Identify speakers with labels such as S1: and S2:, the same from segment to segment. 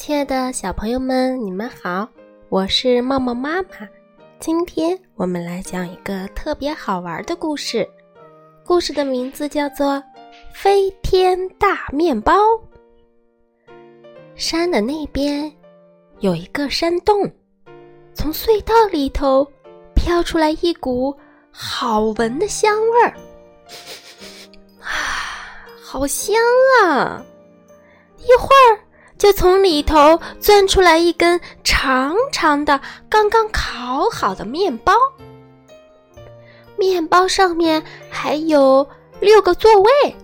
S1: 亲爱的小朋友们，你们好，我是茂茂妈妈。今天我们来讲一个特别好玩的故事，故事的名字叫做《飞天大面包》。山的那边有一个山洞，从隧道里头飘出来一股好闻的香味儿，啊，好香啊！一会儿。就从里头钻出来一根长长的、刚刚烤好的面包，面包上面还有六个座位，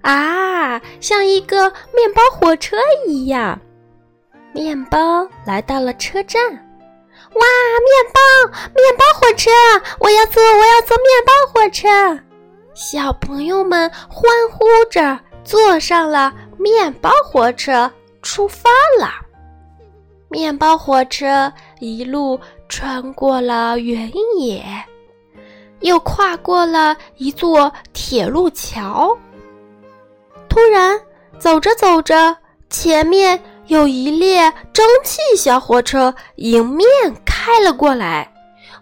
S1: 啊，像一个面包火车一样。面包来到了车站，哇，面包，面包火车，我要坐，我要坐面包火车。小朋友们欢呼着坐上了面包火车。出发了，面包火车一路穿过了原野，又跨过了一座铁路桥。突然，走着走着，前面有一列蒸汽小火车迎面开了过来。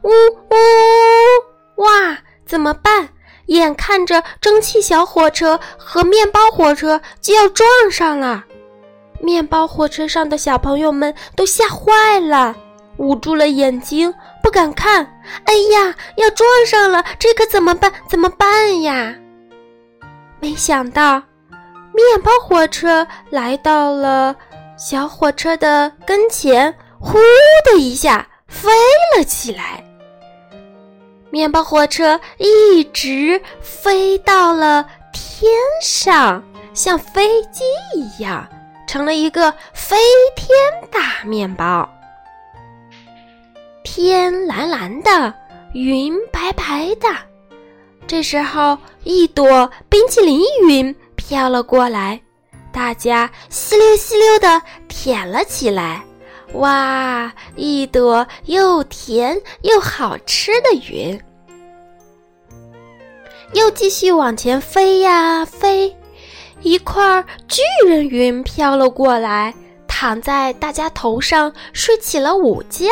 S1: 呜呜！哇，怎么办？眼看着蒸汽小火车和面包火车就要撞上了。面包火车上的小朋友们都吓坏了，捂住了眼睛，不敢看。哎呀，要撞上了，这可怎么办？怎么办呀？没想到，面包火车来到了小火车的跟前，呼的一下飞了起来。面包火车一直飞到了天上，像飞机一样。成了一个飞天大面包，天蓝蓝的，云白白的。这时候，一朵冰淇淋云飘了过来，大家吸溜吸溜的舔了起来。哇，一朵又甜又好吃的云，又继续往前飞呀飞。一块巨人云飘了过来，躺在大家头上睡起了午觉。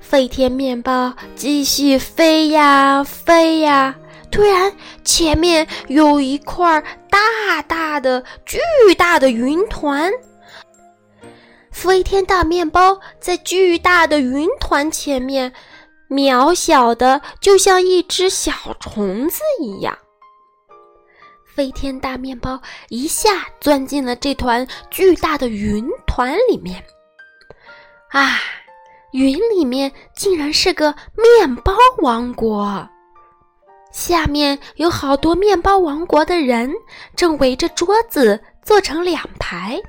S1: 飞天面包继续飞呀飞呀，突然前面有一块大大的、巨大的云团。飞天大面包在巨大的云团前面，渺小的就像一只小虫子一样。飞天大面包一下钻进了这团巨大的云团里面，啊，云里面竟然是个面包王国，下面有好多面包王国的人正围着桌子坐成两排。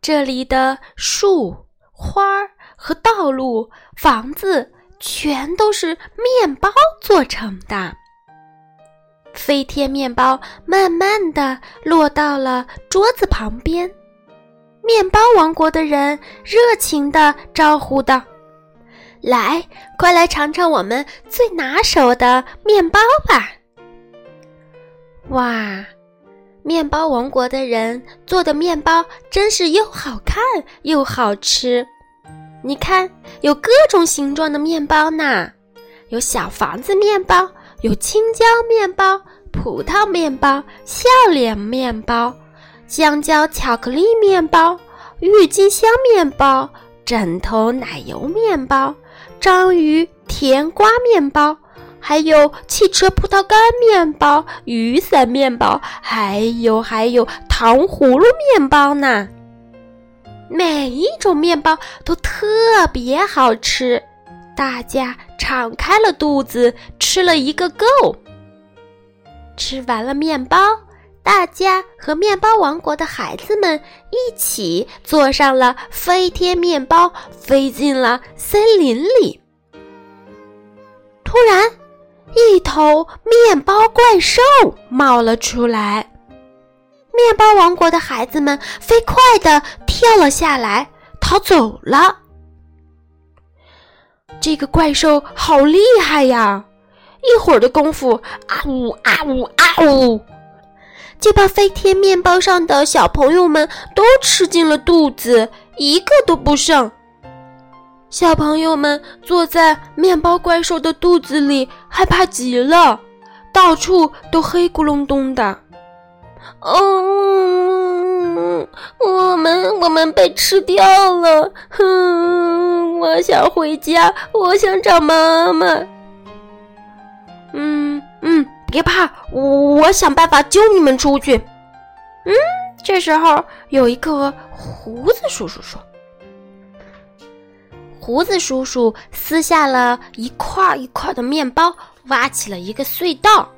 S1: 这里的树、花和道路、房子全都是面包做成的。飞天面包慢慢的落到了桌子旁边，面包王国的人热情的招呼道：“来，快来尝尝我们最拿手的面包吧！”哇，面包王国的人做的面包真是又好看又好吃。你看，有各种形状的面包呢，有小房子面包。有青椒面包、葡萄面包、笑脸面包、香蕉巧克力面包、郁金香面包、枕头奶油面包、章鱼甜瓜面包，还有汽车葡萄干面包、雨伞面包，还有还有糖葫芦面包呢。每一种面包都特别好吃。大家敞开了肚子吃了一个够。吃完了面包，大家和面包王国的孩子们一起坐上了飞天面包，飞进了森林里。突然，一头面包怪兽冒了出来，面包王国的孩子们飞快地跳了下来，逃走了。这个怪兽好厉害呀！一会儿的功夫，啊呜啊呜啊呜，就把飞天面包上的小朋友们都吃进了肚子，一个都不剩。小朋友们坐在面包怪兽的肚子里，害怕极了，到处都黑咕隆咚的。哦，我们被吃掉了，哼！我想回家，我想找妈妈。嗯嗯，别怕，我我想办法救你们出去。嗯，这时候有一个胡子叔叔说：“胡子叔叔撕下了一块一块的面包，挖起了一个隧道，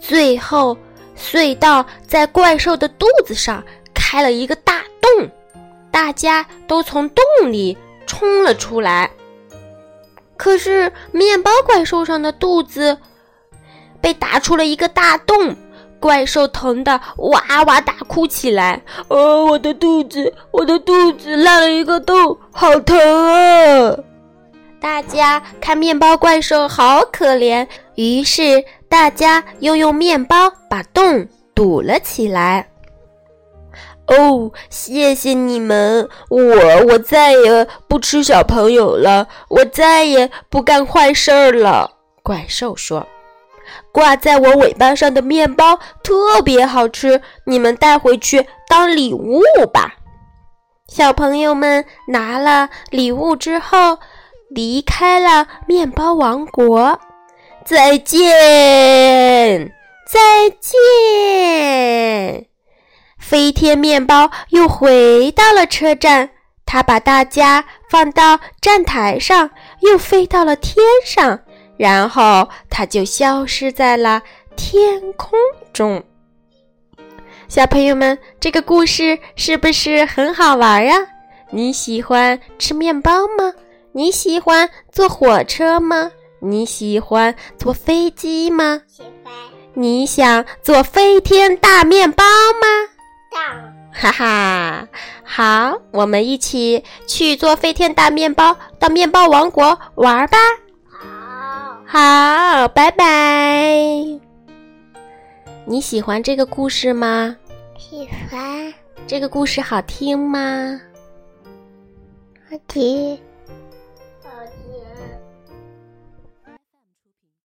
S1: 最后。”隧道在怪兽的肚子上开了一个大，大家都从洞里冲了出来。可是面包怪兽上的肚子被打出了一个大洞，怪兽疼得哇哇大哭起来：“哦，我的肚子，我的肚子烂了一个洞，好疼啊！”大家看面包怪兽好可怜，于是。大家又用面包把洞堵了起来。哦，谢谢你们！我我再也不吃小朋友了，我再也不干坏事儿了。怪兽说：“挂在我尾巴上的面包特别好吃，你们带回去当礼物吧。”小朋友们拿了礼物之后，离开了面包王国。再见，再见！飞天面包又回到了车站，它把大家放到站台上，又飞到了天上，然后它就消失在了天空中。小朋友们，这个故事是不是很好玩呀？你喜欢吃面包吗？你喜欢坐火车吗？你喜欢坐飞机吗？
S2: 喜欢。
S1: 你想坐飞天大面包吗？
S2: 想。
S1: 哈哈，好，我们一起去做飞天大面包到面包王国玩吧。
S2: 好。
S1: 好，拜拜。你喜欢这个故事吗？
S2: 喜欢。
S1: 这个故事好听吗？
S2: 好听。